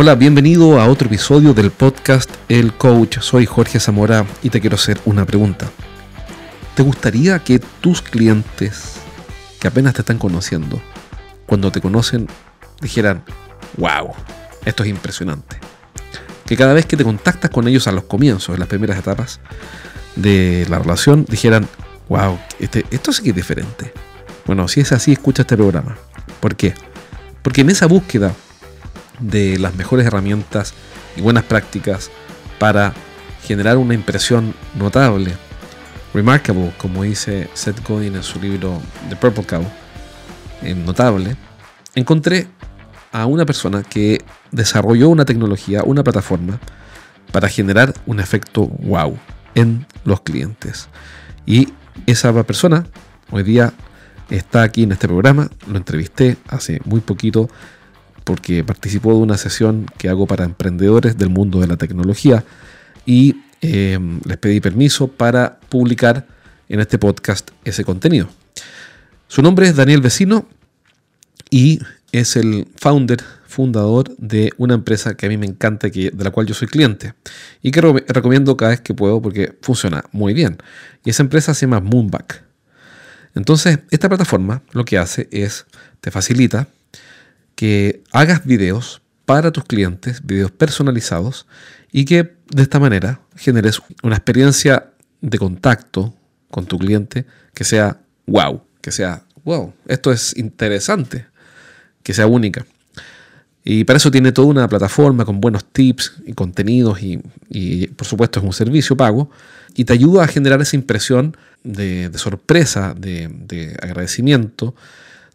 Hola, bienvenido a otro episodio del podcast El Coach. Soy Jorge Zamora y te quiero hacer una pregunta. ¿Te gustaría que tus clientes que apenas te están conociendo, cuando te conocen, dijeran, wow, esto es impresionante? Que cada vez que te contactas con ellos a los comienzos, en las primeras etapas de la relación, dijeran, wow, este, esto sí que es diferente. Bueno, si es así, escucha este programa. ¿Por qué? Porque en esa búsqueda de las mejores herramientas y buenas prácticas para generar una impresión notable, remarkable, como dice Seth Godin en su libro The Purple Cow, en notable, encontré a una persona que desarrolló una tecnología, una plataforma para generar un efecto wow en los clientes. Y esa persona hoy día está aquí en este programa, lo entrevisté hace muy poquito porque participó de una sesión que hago para emprendedores del mundo de la tecnología y em, les pedí permiso para publicar en este podcast ese contenido. Su nombre es Daniel Vecino y es el founder, fundador de una empresa que a mí me encanta, que, de la cual yo soy cliente y que recomiendo cada vez que puedo porque funciona muy bien. Y esa empresa se llama Moonback. Entonces, esta plataforma lo que hace es, te facilita que hagas videos para tus clientes, videos personalizados, y que de esta manera generes una experiencia de contacto con tu cliente que sea wow, que sea wow, esto es interesante, que sea única. Y para eso tiene toda una plataforma con buenos tips y contenidos y, por supuesto es un servicio pago y te ayuda a generar esa impresión de, sorpresa, de, de agradecimiento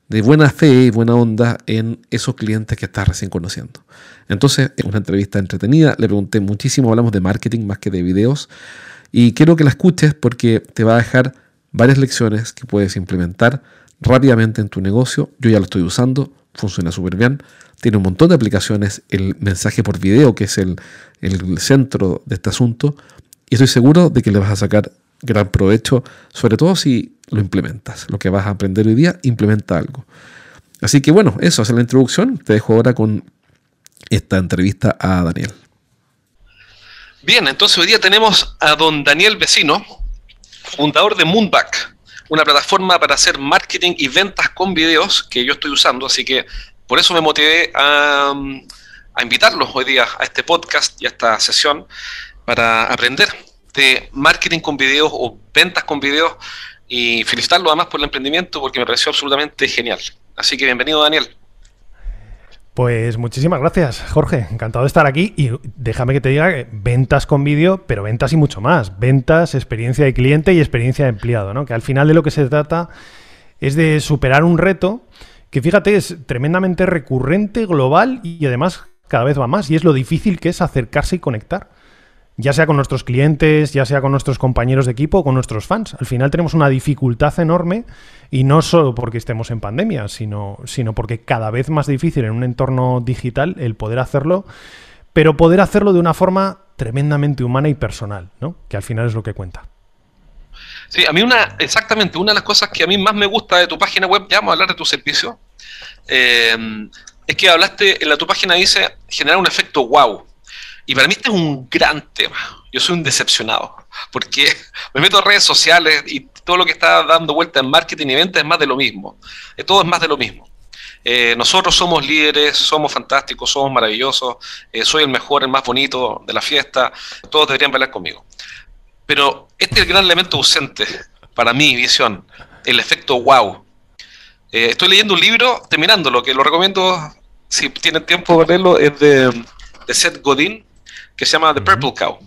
de buena fe y buena onda en esos clientes que estás recién conociendo. Entonces, es una entrevista entretenida, le pregunté muchísimo, hablamos de marketing más que de videos, y quiero que la escuches porque te va a dejar varias lecciones que puedes implementar rápidamente en tu negocio. Yo ya lo estoy usando, funciona súper bien, tiene un montón de aplicaciones, el mensaje por video, que es el, el centro de este asunto, y estoy seguro de que le vas a sacar gran provecho, sobre todo si lo implementas. Lo que vas a aprender hoy día, implementa algo. Así que bueno, eso es la introducción. Te dejo ahora con esta entrevista a Daniel. Bien, entonces hoy día tenemos a don Daniel Vecino, fundador de Moonback, una plataforma para hacer marketing y ventas con videos que yo estoy usando, así que por eso me motivé a, a invitarlos hoy día a este podcast y a esta sesión para aprender de marketing con videos o ventas con videos y felicitarlo además por el emprendimiento porque me pareció absolutamente genial. Así que bienvenido Daniel. Pues muchísimas gracias, Jorge. Encantado de estar aquí. Y déjame que te diga que ventas con vídeo, pero ventas y mucho más. Ventas, experiencia de cliente y experiencia de empleado, ¿no? Que al final de lo que se trata es de superar un reto que, fíjate, es tremendamente recurrente, global y además cada vez va más. Y es lo difícil que es acercarse y conectar ya sea con nuestros clientes, ya sea con nuestros compañeros de equipo o con nuestros fans. Al final tenemos una dificultad enorme y no solo porque estemos en pandemia, sino, sino porque cada vez más difícil en un entorno digital el poder hacerlo, pero poder hacerlo de una forma tremendamente humana y personal, ¿no? que al final es lo que cuenta. Sí, a mí una, exactamente, una de las cosas que a mí más me gusta de tu página web, ya vamos a hablar de tu servicio, eh, es que hablaste, en la tu página dice generar un efecto wow. Y para mí este es un gran tema. Yo soy un decepcionado, porque me meto a redes sociales y todo lo que está dando vuelta en marketing y venta es más de lo mismo. Eh, todo es más de lo mismo. Eh, nosotros somos líderes, somos fantásticos, somos maravillosos, eh, soy el mejor, el más bonito de la fiesta, todos deberían bailar conmigo. Pero este es el gran elemento ausente para mi visión, el efecto wow. estoy leyendo un libro, terminándolo, que lo recomiendo si tienen tiempo de leerlo, es de Seth Godin, que se llama The Purple Cow.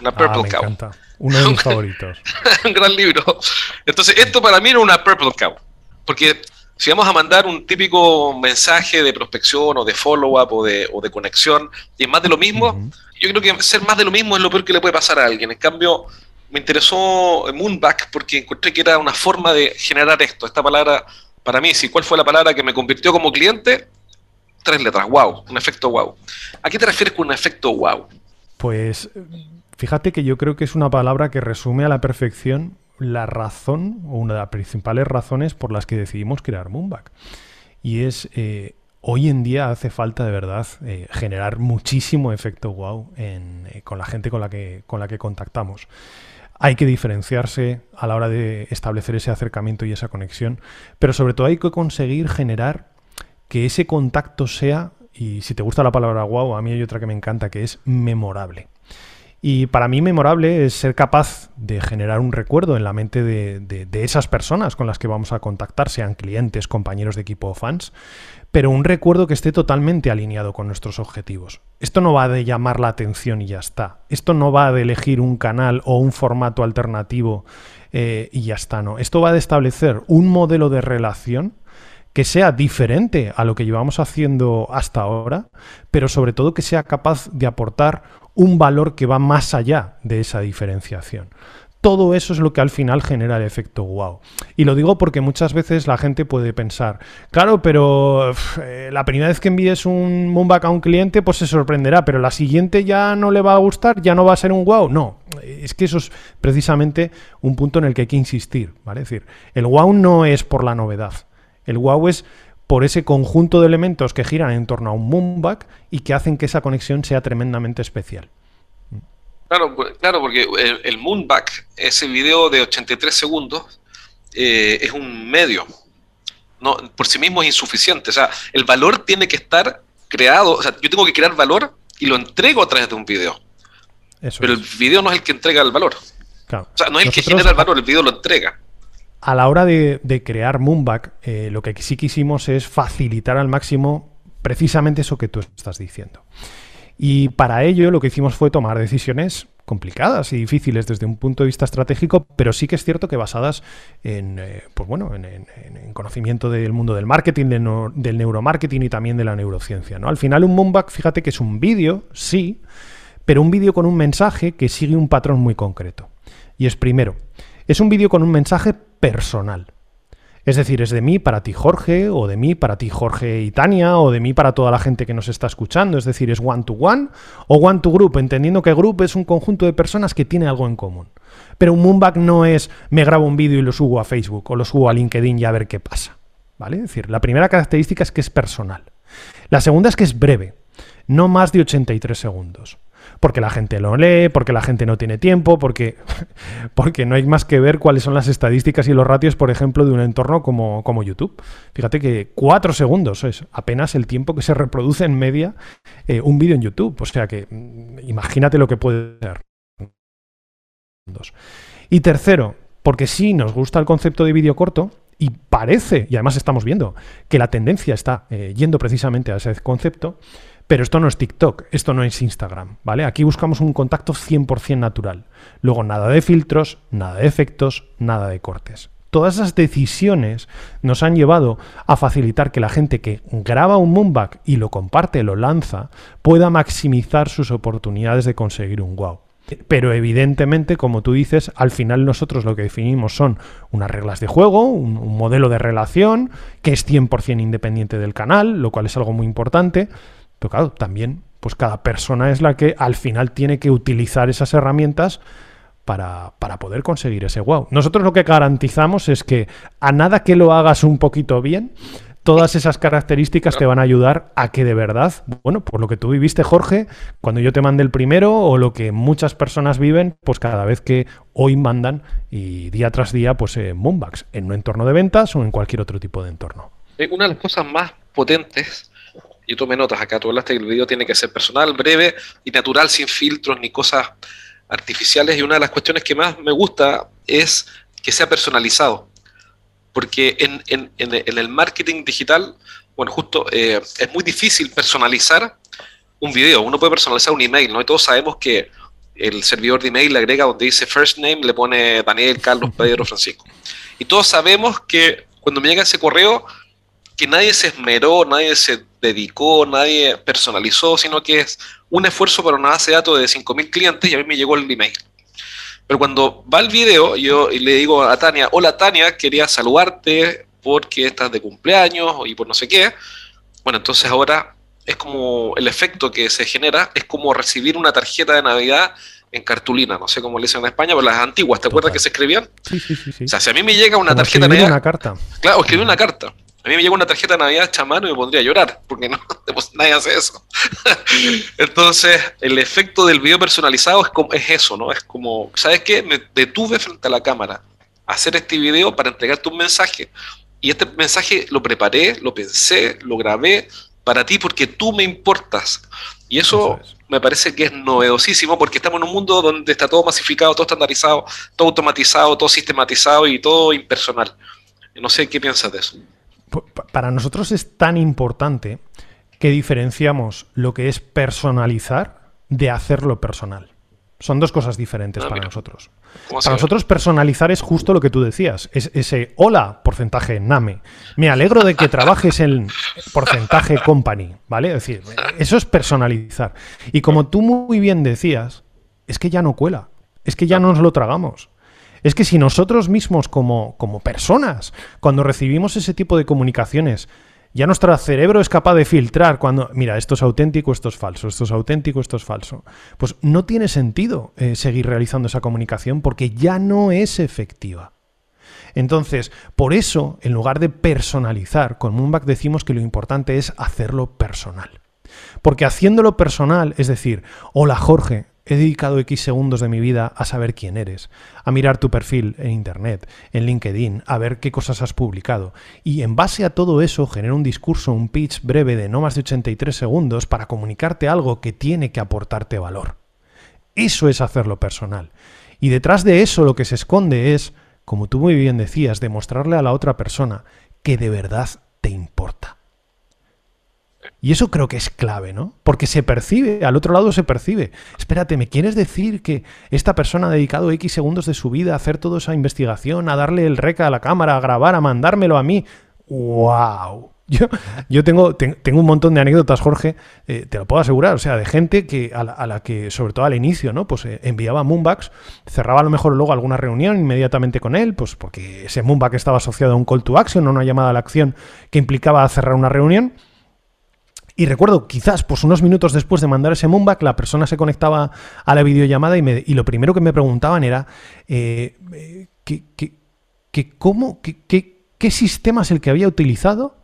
Una ah, Purple Cow. Encanta. Uno de mis favoritos. un gran libro. Entonces, esto para mí era una Purple Cow. Porque si vamos a mandar un típico mensaje de prospección o de follow-up o de, o de, conexión y es más de lo mismo, yo creo que ser más de lo mismo es lo peor que le puede pasar a alguien. En cambio, me interesó Moonback porque encontré que era una forma de generar esto. Esta palabra, para mí, si cuál fue la palabra que me convirtió como cliente, tres letras, wow, un efecto wow. ¿A qué te refieres con un efecto wow? Pues fíjate que yo creo que es una palabra que resume a la perfección la razón o una de las principales razones por las que decidimos crear Moonback. Y es, eh, hoy en día hace falta de verdad eh, generar muchísimo efecto wow eh, con la gente con la, que, con la que contactamos. Hay que diferenciarse a la hora de establecer ese acercamiento y esa conexión, pero sobre todo hay que conseguir generar que ese contacto sea, y si te gusta la palabra wow, a mí hay otra que me encanta, que es memorable. Y para mí memorable es ser capaz de generar un recuerdo en la mente de, esas personas con las que vamos a contactar, sean clientes, compañeros de equipo o fans, pero un recuerdo que esté totalmente alineado con nuestros objetivos. Esto no va de llamar la atención y ya está. Esto no va de elegir un canal o un formato alternativo eh, y ya está, no. Esto va de establecer un modelo de relación que sea diferente a lo que llevamos haciendo hasta ahora, pero sobre todo que sea capaz de aportar un valor que va más allá de esa diferenciación. Todo eso es lo que al final genera el efecto wow. Y lo digo porque muchas veces la gente puede pensar, claro, pero eh, la primera vez que envíes un Moonback a un cliente, pues se sorprenderá, pero la siguiente ya no le va a gustar, ya no va a ser un wow. No, es que eso es precisamente un punto en el que hay que insistir, ¿vale? Es decir, el wow no es por la novedad. El wow es por ese conjunto de elementos que giran en torno a un Moonback y que hacen que esa conexión sea tremendamente especial. Claro, claro porque el, Moonback, ese video de 83 segundos, eh, es un medio. No, por sí mismo es insuficiente. O sea, el valor tiene que estar creado. O sea, yo tengo que crear valor y lo entrego a través de un video. Pero el video no es el que entrega el valor. O sea, no es el que genera el valor, el video lo entrega a la hora de, crear Moonback, eh, lo que sí quisimos es facilitar al máximo precisamente eso que tú estás diciendo. Y para ello lo que hicimos fue tomar decisiones complicadas y difíciles desde un punto de vista estratégico, pero sí que es cierto que basadas en, eh, pues bueno, en, conocimiento del mundo del marketing, del neuromarketing y también de la neurociencia. ¿no? Al final un Moonback, fíjate que es un vídeo, sí, pero un vídeo con un mensaje que sigue un patrón muy concreto. Y es primero, es un vídeo con un mensaje personal. Es decir, es de mí para ti Jorge, o de mí para ti Jorge y Tania, o de mí para toda la gente que nos está escuchando. Es decir, es one to one o one to group, entendiendo que group es un conjunto de personas que tiene algo en común. Pero un moonback no es me grabo un vídeo y lo subo a Facebook o lo subo a LinkedIn y a ver qué pasa. ¿Vale? Es decir, la primera característica es que es personal. La segunda es que es breve, no más de 83 segundos porque la gente lo lee, porque la gente no tiene tiempo, porque, porque no hay más que ver cuáles son las estadísticas y los ratios, por ejemplo, de un entorno como, como YouTube. Fíjate que cuatro segundos es apenas el tiempo que se reproduce en media eh, un vídeo en YouTube. O sea que mm, imagínate lo que puede ser. Y tercero, porque sí nos gusta el concepto de vídeo corto, y parece, y además estamos viendo, que la tendencia está eh, yendo precisamente a ese concepto, pero esto no es TikTok, esto no es Instagram, ¿vale? Aquí buscamos un contacto 100% natural. Luego nada de filtros, nada de efectos, nada de cortes. Todas esas decisiones nos han llevado a facilitar que la gente que graba un moonback y lo comparte, lo lanza, pueda maximizar sus oportunidades de conseguir un wow. Pero evidentemente, como tú dices, al final nosotros lo que definimos son unas reglas de juego, un, un modelo de relación que es 100% independiente del canal, lo cual es algo muy importante, pero claro, también, pues cada persona es la que al final tiene que utilizar esas herramientas para, poder conseguir ese wow. Nosotros lo que garantizamos es que a nada que lo hagas un poquito bien, todas esas características te van a ayudar a que de verdad, bueno, por lo que tú viviste, Jorge, cuando yo te mandé el primero, o lo que muchas personas viven, pues cada vez que hoy mandan y día tras día, pues en Moonbacks, en un entorno de ventas o en cualquier otro tipo de entorno. Una de las cosas más potentes yo tomé notas acá, tú hablaste que el video tiene que ser personal, breve y natural, sin filtros ni cosas artificiales. Y una de las cuestiones que más me gusta es que sea personalizado. Porque en, en, en el marketing digital, bueno, justo eh, es muy difícil personalizar un video. Uno puede personalizar un email, ¿no? Y todos sabemos que el servidor de email le agrega donde dice first name, le pone Daniel, Carlos, Pedro, Francisco. Y todos sabemos que cuando me llega ese correo, que nadie se esmeró, nadie se dedicó, nadie personalizó, sino que es un esfuerzo para una base de datos de 5.000 clientes y a mí me llegó el email. Pero cuando va el video, yo le digo a Tania, hola Tania, quería saludarte porque estás de cumpleaños y por no sé qué. Bueno, entonces ahora es como el efecto que se genera, es como recibir una tarjeta de Navidad en cartulina, no sé cómo le dicen en España, pero las antiguas, ¿te acuerdas que se escribían? Sí, sí, sí, sí. O sea, si a mí me llega una Como tarjeta de Navidad. una carta. Claro, escribí una carta. A mí me llega una tarjeta de Navidad hecha a mano y me pondría a llorar, porque no, pues nadie hace eso. Entonces, el efecto del video personalizado es, como, es eso, ¿no? Es como, ¿sabes qué? Me detuve frente a la cámara a hacer este video para entregarte un mensaje. Y este mensaje lo preparé, lo pensé, lo grabé para ti porque tú me importas. Y eso, Eso es. me parece que es novedosísimo porque estamos en un mundo donde está todo masificado, todo estandarizado, todo automatizado, todo sistematizado y todo impersonal. No sé qué piensas de eso. Para nosotros es tan importante que diferenciamos lo que es personalizar de hacerlo personal. Son dos cosas diferentes Ah, para mira. nosotros. ¿Cómo se Para nosotros personalizar es justo lo que tú decías. Es ese hola, porcentaje NAME. Me alegro de que trabajes en porcentaje company, ¿vale? Es decir, eso es personalizar. Y como tú muy bien decías, es que ya no cuela. Es que ya no nos lo tragamos. Es que si nosotros mismos como, como personas, cuando recibimos ese tipo de comunicaciones, ya nuestro cerebro es capaz de filtrar cuando, mira, esto es auténtico, esto es falso, esto es auténtico, esto es falso. Pues no tiene sentido eh, seguir realizando esa comunicación porque ya no es efectiva. Entonces, por eso, en lugar de personalizar, con Moonback decimos que lo importante es hacerlo personal. Porque haciéndolo personal, es decir, hola Jorge, he dedicado X segundos de mi vida a saber quién eres, a mirar tu perfil en Internet, en LinkedIn, a ver qué cosas has publicado. Y en base a todo eso genero un discurso, un pitch breve de no más de 83 segundos para comunicarte algo que tiene que aportarte valor. Eso es hacerlo personal. Y detrás de eso lo que se esconde es, como tú muy bien decías, demostrarle a la otra persona que de verdad te importa. Y eso creo que es clave, ¿no? Porque se percibe, al otro lado se percibe. Espérate, ¿me quieres decir que esta persona ha dedicado X segundos de su vida a hacer toda esa investigación, a darle el rec a la cámara, a grabar, a mandármelo a mí? ¡Wow! Yo, yo tengo, ten- tengo un montón de anécdotas, Jorge, eh, te lo puedo asegurar, o sea, de gente que a la, que, sobre todo al inicio, ¿no? Pues eh, enviaba Moonbacks, cerraba a lo mejor luego alguna reunión inmediatamente con él, pues porque ese Moonback estaba asociado a un call to action, a una llamada a la acción que implicaba cerrar una reunión. Y recuerdo, quizás pues unos minutos después de mandar ese Moonback, la persona se conectaba a la videollamada y, me- y lo primero que me preguntaban era eh, ¿qué, qué- qué- cómo, qué, sistema es el que había utilizado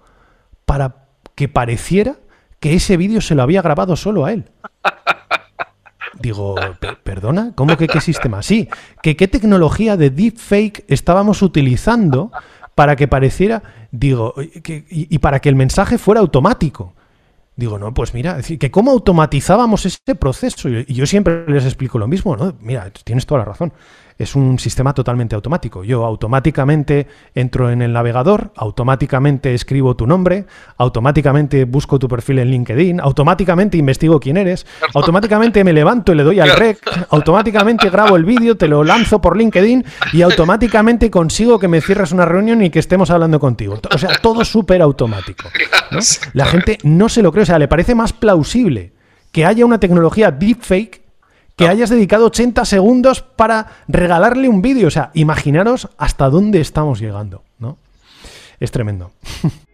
para que pareciera que ese vídeo se lo había grabado solo a él. Digo, "Per- ¿perdona? ¿Cómo que qué sistema? Sí, que qué tecnología de deepfake estábamos utilizando para que pareciera, digo, que- y para que el mensaje fuera automático. Digo, no, pues mira, decir, que cómo automatizábamos ese proceso. Y yo siempre les explico lo mismo, ¿no? Mira, tienes toda la razón. Es un sistema totalmente automático. Yo automáticamente entro en el navegador, automáticamente escribo tu nombre, automáticamente busco tu perfil en LinkedIn, automáticamente investigo quién eres, automáticamente me levanto y le doy al rec, automáticamente grabo el vídeo, te lo lanzo por LinkedIn y automáticamente consigo que me cierres una reunión y que estemos hablando contigo. O sea, todo súper automático. ¿no? La gente no se lo cree, o sea, le parece más plausible que haya una tecnología deepfake que hayas dedicado 80 segundos para regalarle un vídeo. O sea, imaginaros hasta dónde estamos llegando, ¿no? Es tremendo.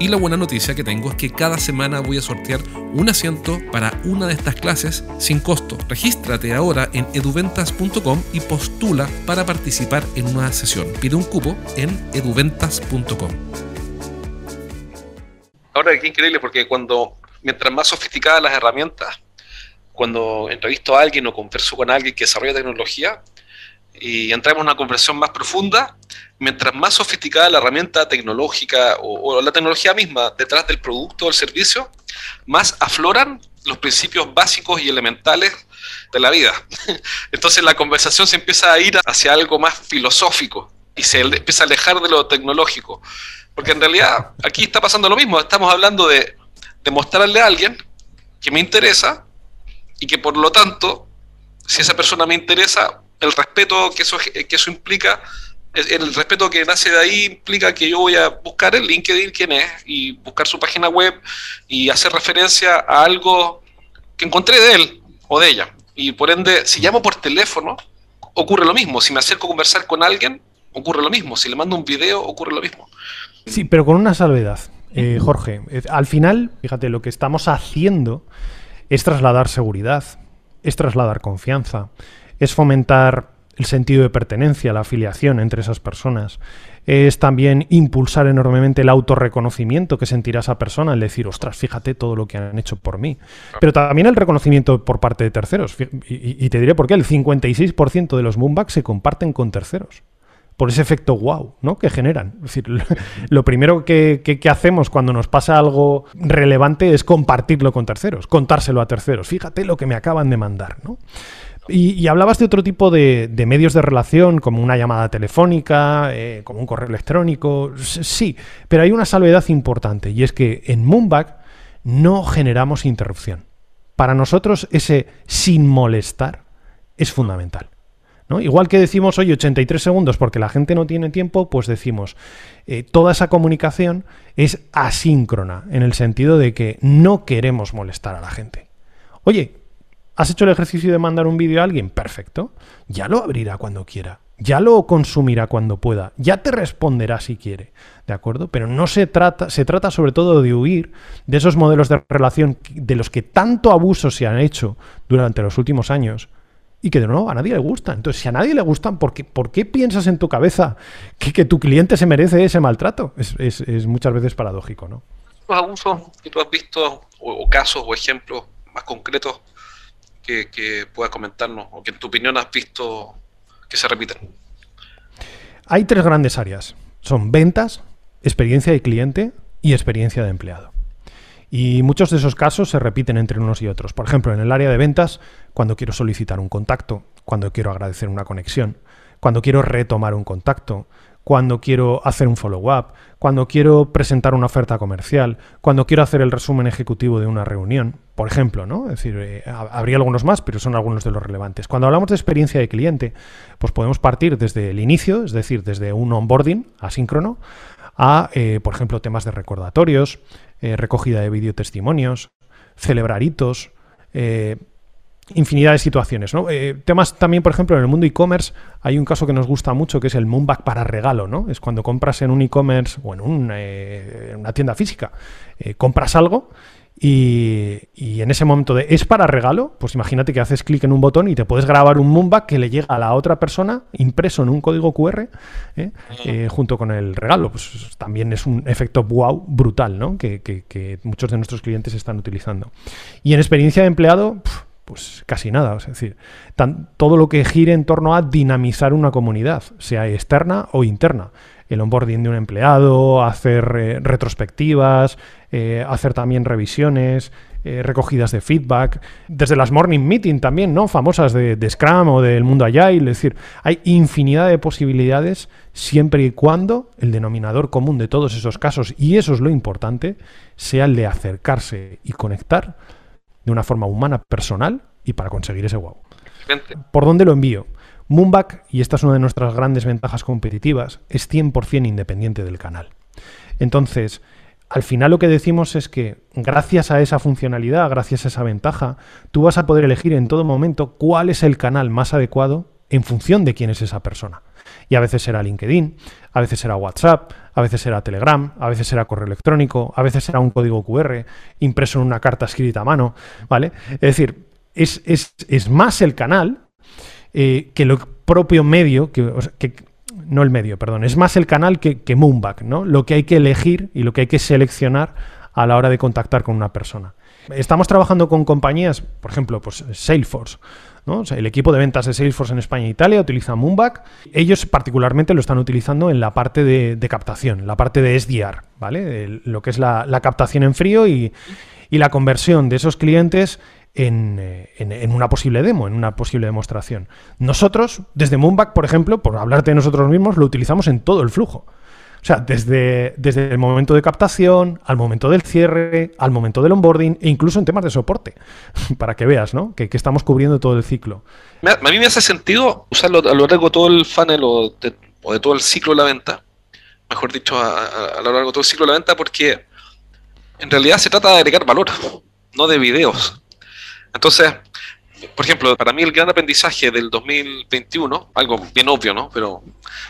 Y la buena noticia que tengo es que cada semana voy a sortear un asiento para una de estas clases sin costo. Regístrate ahora en eduventas.com y postula para participar en una sesión. Pide un cupo en eduventas.com. Ahora, qué increíble, porque cuando, mientras más sofisticadas las herramientas, cuando entrevisto a alguien o converso con alguien que desarrolla tecnología y entramos en una conversación más profunda, mientras más sofisticada la herramienta tecnológica o, o la tecnología misma detrás del producto o el servicio, más afloran los principios básicos y elementales de la vida. Entonces la conversación se empieza a ir hacia algo más filosófico y se empieza a alejar de lo tecnológico. Porque en realidad aquí está pasando lo mismo, estamos hablando de, de mostrarle a alguien que me interesa y que por lo tanto, si esa persona me interesa, el respeto que eso, que eso implica el respeto que nace de ahí implica que yo voy a buscar el LinkedIn quién es y buscar su página web y hacer referencia a algo que encontré de él o de ella. Y por ende, si llamo por teléfono, ocurre lo mismo. Si me acerco a conversar con alguien, ocurre lo mismo. Si le mando un video, ocurre lo mismo. Sí, pero con una salvedad, eh, Jorge. Al final, fíjate, lo que estamos haciendo es trasladar seguridad, es trasladar confianza, es fomentar el sentido de pertenencia, la afiliación entre esas personas. Es también impulsar enormemente el autorreconocimiento que sentirá esa persona, el decir, ostras, fíjate todo lo que han hecho por mí. Pero también el reconocimiento por parte de terceros. Y, te diré por qué, el 56% de los moonbacks se comparten con terceros por ese efecto wow ¿no? que generan. Es decir, lo primero que, que, hacemos cuando nos pasa algo relevante es compartirlo con terceros, contárselo a terceros. Fíjate lo que me acaban de mandar. ¿no? Y, hablabas de otro tipo de, medios de relación, como una llamada telefónica, eh, como un correo electrónico. Sí, pero hay una salvedad importante, y es que en Moonback no generamos interrupción. Para nosotros ese sin molestar es fundamental. Igual que decimos hoy 83 segundos porque la gente no tiene tiempo, pues decimos eh, toda esa comunicación es asíncrona, en el sentido de que no queremos molestar a la gente. Oye, ¿Has hecho el ejercicio de mandar un vídeo a alguien? Perfecto. Ya lo abrirá cuando quiera. Ya lo consumirá cuando pueda. Ya te responderá si quiere. ¿De acuerdo? Pero no se trata, se trata sobre todo de huir de esos modelos de relación de los que tanto abuso se han hecho durante los últimos años y que de nuevo a nadie le gustan. Entonces, si a nadie le gustan, ¿por qué, por qué piensas en tu cabeza que, tu cliente se merece ese maltrato? Es, muchas veces paradójico, ¿no? Los abusos que tú has visto, o casos o ejemplos más concretos que, puedas comentarnos o que en tu opinión has visto que se repiten? Hay tres grandes áreas. Son ventas, experiencia de cliente y experiencia de empleado. Y muchos de esos casos se repiten entre unos y otros. Por ejemplo, en el área de ventas, cuando quiero solicitar un contacto, cuando quiero agradecer una conexión, cuando quiero retomar un contacto, cuando quiero hacer un follow-up, cuando quiero presentar una oferta comercial, cuando quiero hacer el resumen ejecutivo de una reunión, por ejemplo, ¿no? Es decir, eh, habría algunos más, pero son algunos de los relevantes. Cuando hablamos de experiencia de cliente, pues podemos partir desde el inicio, es decir, desde un onboarding asíncrono, a, eh, por ejemplo, temas de recordatorios, eh, recogida de videotestimonios, celebrar hitos, infinidad de situaciones. ¿no? Eh, temas también, por ejemplo, en el mundo e-commerce hay un caso que nos gusta mucho que es el Moonback para regalo. ¿no? Es cuando compras en un e-commerce o en, eh, una tienda física, eh, compras algo y, en ese momento de es para regalo, pues imagínate que haces clic en un botón y te puedes grabar un Moonback que le llega a la otra persona impreso en un código QR junto con el regalo. Pues también es un efecto wow brutal ¿no? que, muchos de nuestros clientes están utilizando. Y en experiencia de empleado pues casi nada. Es decir, todo lo que gire en torno a dinamizar una comunidad, sea externa o interna. El onboarding de un empleado, hacer eh, retrospectivas, eh, hacer también revisiones, eh, recogidas de feedback, desde las morning meeting también, ¿no? Famosas de, de, Scrum o del mundo Agile. Es decir, hay infinidad de posibilidades siempre y cuando el denominador común de todos esos casos, y eso es lo importante, sea el de acercarse y conectar de una forma humana, personal y para conseguir ese wow. ¿Por dónde lo envío? Moonback, y esta es una de nuestras grandes ventajas competitivas, es 100% independiente del canal. Entonces, al final lo que decimos es que gracias a esa funcionalidad, gracias a esa ventaja, tú vas a poder elegir en todo momento cuál es el canal más adecuado en función de quién es esa persona. Y a veces será LinkedIn, a veces será WhatsApp, a veces será Telegram, a veces será correo electrónico, a veces será un código QR impreso en una carta escrita a mano, ¿vale? Es decir, es, más el canal eh, que el propio medio, que, no el medio, perdón, es más el canal que, que Moonback, ¿no? Lo que hay que elegir y lo que hay que seleccionar a la hora de contactar con una persona. Estamos trabajando con compañías, por ejemplo, pues Salesforce, el equipo de ventas de Salesforce en España e Italia utiliza Moonback. Ellos particularmente lo están utilizando en la parte de, captación, la parte de SDR, ¿vale? lo que es la, captación en frío y, la conversión de esos clientes en, en, una posible demo, en una posible demostración. Nosotros, desde Moonback, por ejemplo, por hablarte de nosotros mismos, lo utilizamos en todo el flujo. O sea, desde, desde el momento de captación, al momento del cierre, al momento del onboarding e incluso en temas de soporte, para que veas, ¿no? Que, estamos cubriendo todo el ciclo. A mí me hace sentido usarlo a lo largo de todo el funnel o de o de todo el ciclo de la venta, mejor dicho, a, lo largo de todo el ciclo de la venta, porque en realidad se trata de agregar valor, no de videos. Entonces, por ejemplo, para mí el gran aprendizaje del 2021, algo bien obvio, ¿no? Pero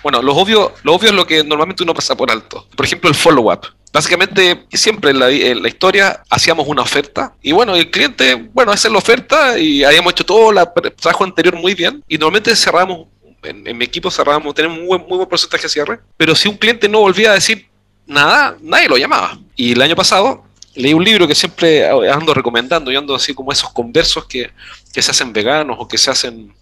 bueno, lo obvio, lo obvio es lo que normalmente uno pasa por alto. Por ejemplo, el follow-up. Básicamente, siempre en la, la, historia hacíamos una oferta y bueno, el cliente, bueno, hace la oferta y habíamos hecho todo el trabajo anterior muy bien y normalmente cerramos, en, mi equipo cerramos, tenemos un muy buen porcentaje de cierre, pero si un cliente no volvía a decir nada, nadie lo llamaba. Y el año pasado leí un libro que siempre ando recomendando, y ando así como esos conversos que, que se hacen veganos o que se hacen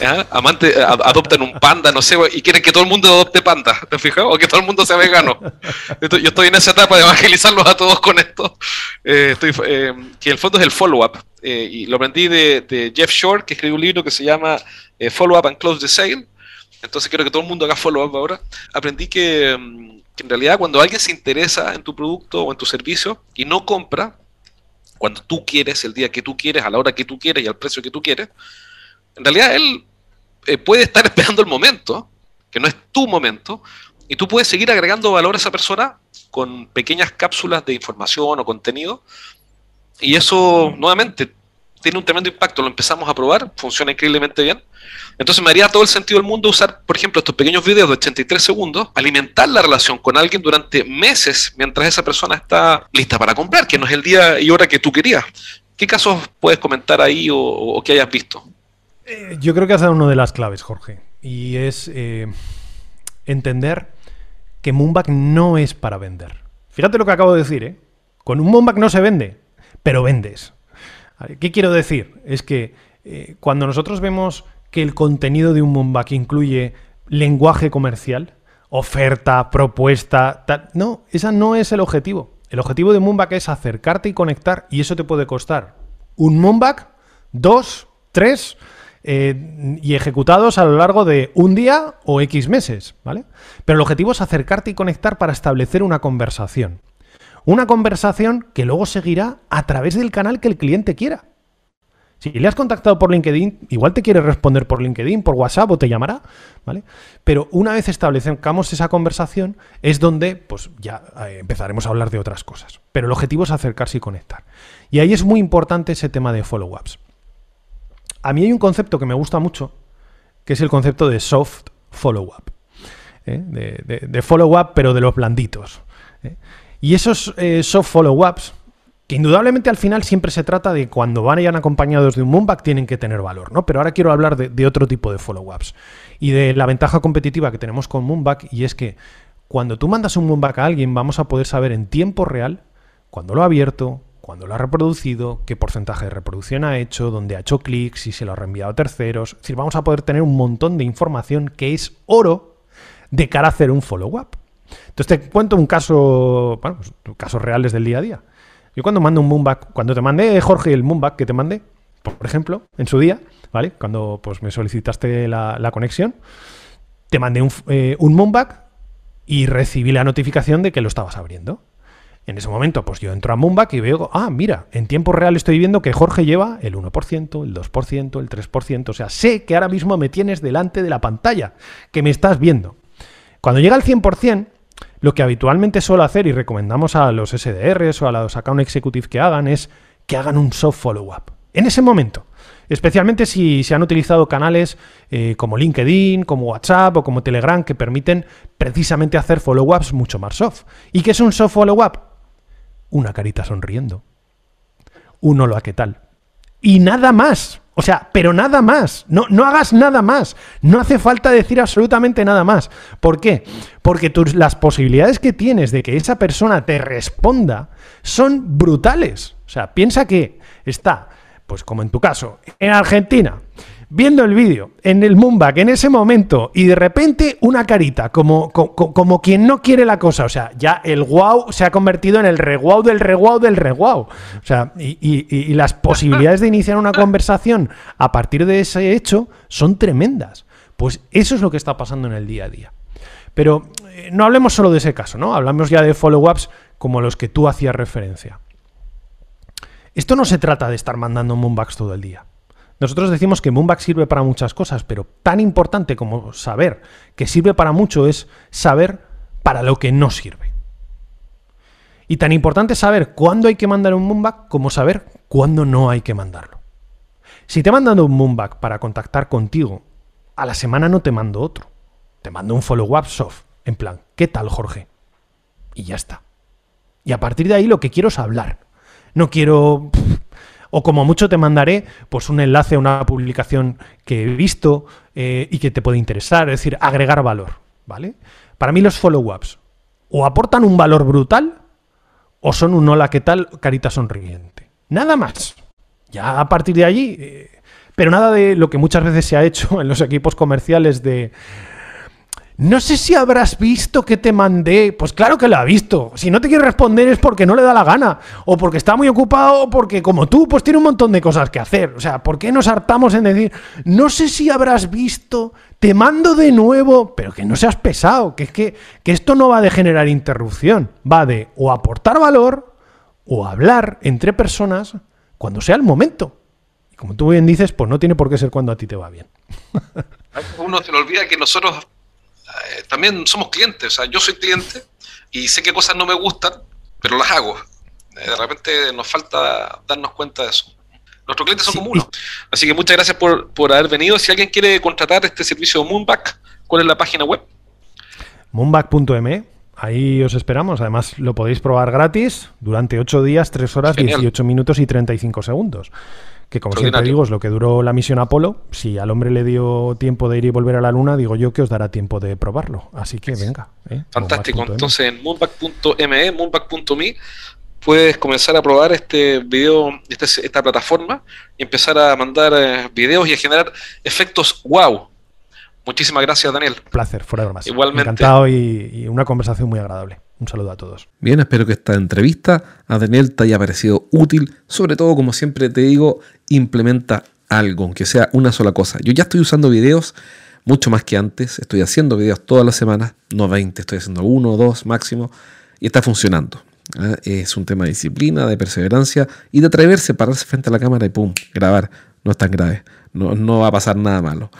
¿eh? amantes, adoptan un panda, no sé, y quieren que todo el mundo adopte panda, ¿te fijas? O que todo el mundo sea vegano. Yo estoy en esa etapa de evangelizarlos a todos con esto, eh, estoy, eh, que el fondo es el follow-up, y lo aprendí de, de, Jeff Shore, que escribió un libro que se llama Follow-up and Close the Sale, entonces quiero que todo el mundo haga follow-up ahora. Aprendí que mm, que en realidad cuando alguien se interesa en tu producto o en tu servicio y no compra, cuando tú quieres, el día que tú quieres, a la hora que tú quieres y al precio que tú quieres, en realidad él eh, puede estar esperando el momento, que no es tu momento, y tú puedes seguir agregando valor a esa persona con pequeñas cápsulas de información o contenido, y eso nuevamente tiene un tremendo impacto, lo empezamos a probar, funciona increíblemente bien, entonces me haría todo el sentido del mundo usar, por ejemplo, estos pequeños videos de 83 segundos, alimentar la relación con alguien durante meses mientras esa persona está lista para comprar, que no es el día y hora que tú querías. ¿Qué casos puedes comentar ahí o, que hayas visto? Eh, yo creo que has dado una de las claves, Jorge, y es eh, entender que Moonback no es para vender. Fíjate lo que acabo de decir, ¿eh? Con un Moonback no se vende, pero vendes. ¿Qué quiero decir? Es que eh, cuando nosotros vemos que el contenido de un Moonback incluye lenguaje comercial, oferta, propuesta, tal. No, esa no es el objetivo. El objetivo de Moonback es acercarte y conectar y eso te puede costar un Moonback, dos, tres eh, y ejecutados a lo largo de un día o X meses, ¿vale? Pero el objetivo es acercarte y conectar para establecer una conversación. Una conversación que luego seguirá a través del canal que el cliente quiera. Si le has contactado por LinkedIn, igual te quiere responder por LinkedIn, por WhatsApp o te llamará, ¿vale? Pero una vez establezcamos esa conversación, es donde pues ya eh, empezaremos a hablar de otras cosas. Pero el objetivo es acercarse y conectar. Y ahí es muy importante ese tema de follow-ups. A mí hay un concepto que me gusta mucho, que es el concepto de soft follow-up. ¿eh? De, follow-up, pero de los blanditos. ¿eh? Y esos soft follow-ups indudablemente al final siempre se trata de cuando van vayan acompañados de un moonback tienen que tener valor, ¿no? Pero ahora quiero hablar de, otro tipo de follow-ups y de la ventaja competitiva que tenemos con Moonback y es que cuando tú mandas un Moonback a alguien vamos a poder saber en tiempo real cuándo lo ha abierto, cuándo lo ha reproducido, qué porcentaje de reproducción ha hecho, dónde ha hecho clics, si se lo ha reenviado a terceros. Es decir, vamos a poder tener un montón de información que es oro de cara a hacer un follow-up. Entonces te cuento un caso, bueno, pues, casos reales del día a día. Yo cuando mando un Moonback, cuando te mandé, Jorge, el Moonback que te mandé, por ejemplo, en su día, ¿vale? Cuando pues, me solicitaste la, conexión, te mandé un, eh, un Moonback y recibí la notificación de que lo estabas abriendo. En ese momento, pues yo entro a Moonback y veo, ah, mira, en tiempo real estoy viendo que Jorge lleva el 1%, el 2%, el 3%. O sea, sé que ahora mismo me tienes delante de la pantalla, que me estás viendo. Cuando llega al 100%, lo que habitualmente suelo hacer y recomendamos a los SDRs o a los account executive que hagan es que hagan un soft follow-up. En ese momento. Especialmente si se han utilizado canales eh, como LinkedIn, como WhatsApp o como Telegram que permiten precisamente hacer follow-ups mucho más soft. ¿Y qué es un soft follow-up? Una carita sonriendo. Un hola, ¿qué tal? Y nada más. O sea, pero nada más. No, no hagas nada más. No hace falta decir absolutamente nada más. ¿Por qué? Porque tus, las posibilidades que tienes de que esa persona te responda son brutales. O sea, piensa que está, pues como en tu caso, en Argentina, viendo el vídeo en el Moonback en ese momento y de repente una carita, como, como, quien no quiere la cosa. O sea, ya el wow se ha convertido en el reguau del reguau del reguau. O sea, y, las posibilidades de iniciar una conversación a partir de ese hecho son tremendas. Pues eso es lo que está pasando en el día a día. Pero eh, no hablemos solo de ese caso, ¿no? Hablamos ya de follow-ups como los que tú hacías referencia. Esto no se trata de estar mandando moonbacks todo el día. Nosotros decimos que Moonback sirve para muchas cosas, pero tan importante como saber que sirve para mucho es saber para lo que no sirve. Y tan importante saber cuándo hay que mandar un Moonback como saber cuándo no hay que mandarlo. Si te mandan un Moonback para contactar contigo, a la semana no te mando otro. Te mando un follow-up soft. En plan, ¿qué tal, Jorge? Y ya está. Y a partir de ahí lo que quiero es hablar. No quiero... O como mucho te mandaré pues un enlace a una publicación que he visto eh, y que te puede interesar, es decir, agregar valor, ¿vale? Para mí los follow-ups o aportan un valor brutal o son un hola, ¿qué tal? Carita sonriente. Nada más. Ya a partir de allí... Eh, pero nada de lo que muchas veces se ha hecho en los equipos comerciales de no sé si habrás visto que te mandé. Pues claro que lo ha visto. Si no te quiere responder es porque no le da la gana. O porque está muy ocupado, o porque como tú, pues tiene un montón de cosas que hacer. O sea, ¿por qué nos hartamos en decir, no sé si habrás visto, te mando de nuevo, pero que no seas pesado, que es que, que esto no va de generar interrupción. Va de o aportar valor o hablar entre personas cuando sea el momento. Y como tú bien dices, pues no tiene por qué ser cuando a ti te va bien. Uno se le olvida que nosotros eh, también somos clientes, o sea, yo soy cliente y sé qué cosas no me gustan, pero las hago. Eh, de repente nos falta darnos cuenta de eso. Nuestros clientes son como uno. Así que muchas gracias por, por, haber venido. Si alguien quiere contratar este servicio de Moonback, ¿cuál es la página web? Moonback.me. Ahí os esperamos. Además, lo podéis probar gratis durante 8 días, 3 horas, 18 minutos y 35 segundos que como siempre digo es lo que duró la misión Apolo. Si al hombre le dio tiempo de ir y volver a la luna, digo yo que os dará tiempo de probarlo. Así que venga. ¿eh? Fantástico. Entonces en moonback.me, moonback.me, puedes comenzar a probar este video, este, esta plataforma y empezar a mandar eh, videos y a generar efectos wow. Muchísimas gracias, Daniel. placer, fuera de más. Igualmente. Encantado y una conversación muy agradable. Un saludo a todos. Bien, espero que esta entrevista a Daniel te haya parecido útil. Sobre todo, como siempre te digo, implementa algo, aunque sea una sola cosa. Yo ya estoy usando videos mucho más que antes. Estoy haciendo videos todas las semanas, no 20, estoy haciendo uno o dos máximo, y está funcionando. ¿ah? Es un tema de disciplina, de perseverancia y de atreverse, pararse frente a la cámara y pum, grabar. No es tan grave, no, no va a pasar nada malo.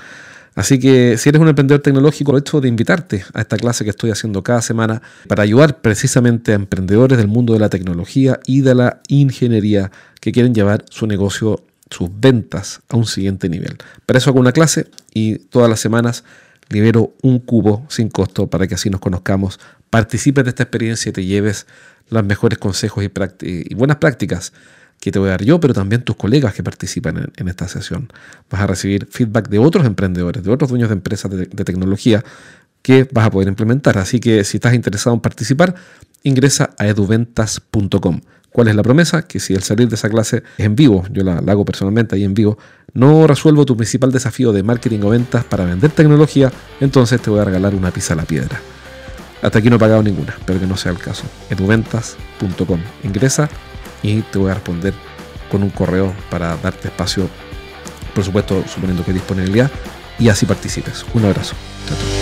Así que si eres un emprendedor tecnológico, aprovecho de invitarte a esta clase que estoy haciendo cada semana para ayudar precisamente a emprendedores del mundo de la tecnología y de la ingeniería que quieren llevar su negocio, sus ventas a un siguiente nivel. Para eso hago una clase y todas las semanas libero un cubo sin costo para que así nos conozcamos, participes de esta experiencia y te lleves los mejores consejos y, y buenas prácticas que te voy a dar yo, pero también tus colegas que participan en, esta sesión. Vas a recibir feedback de otros emprendedores, de otros dueños de empresas de, tecnología que vas a poder implementar. Así que si estás interesado en participar, ingresa a eduventas.com. ¿Cuál es la promesa? Que si el salir de esa clase es en vivo, yo la, la, hago personalmente ahí en vivo, no resuelvo tu principal desafío de marketing o ventas para vender tecnología, entonces te voy a regalar una pizza a la piedra. Hasta aquí no he pagado ninguna, pero que no sea el caso. eduventas.com. Ingresa y te voy a responder con un correo para darte espacio, por supuesto, suponiendo que hay disponibilidad, y así participes. Un abrazo. Chao,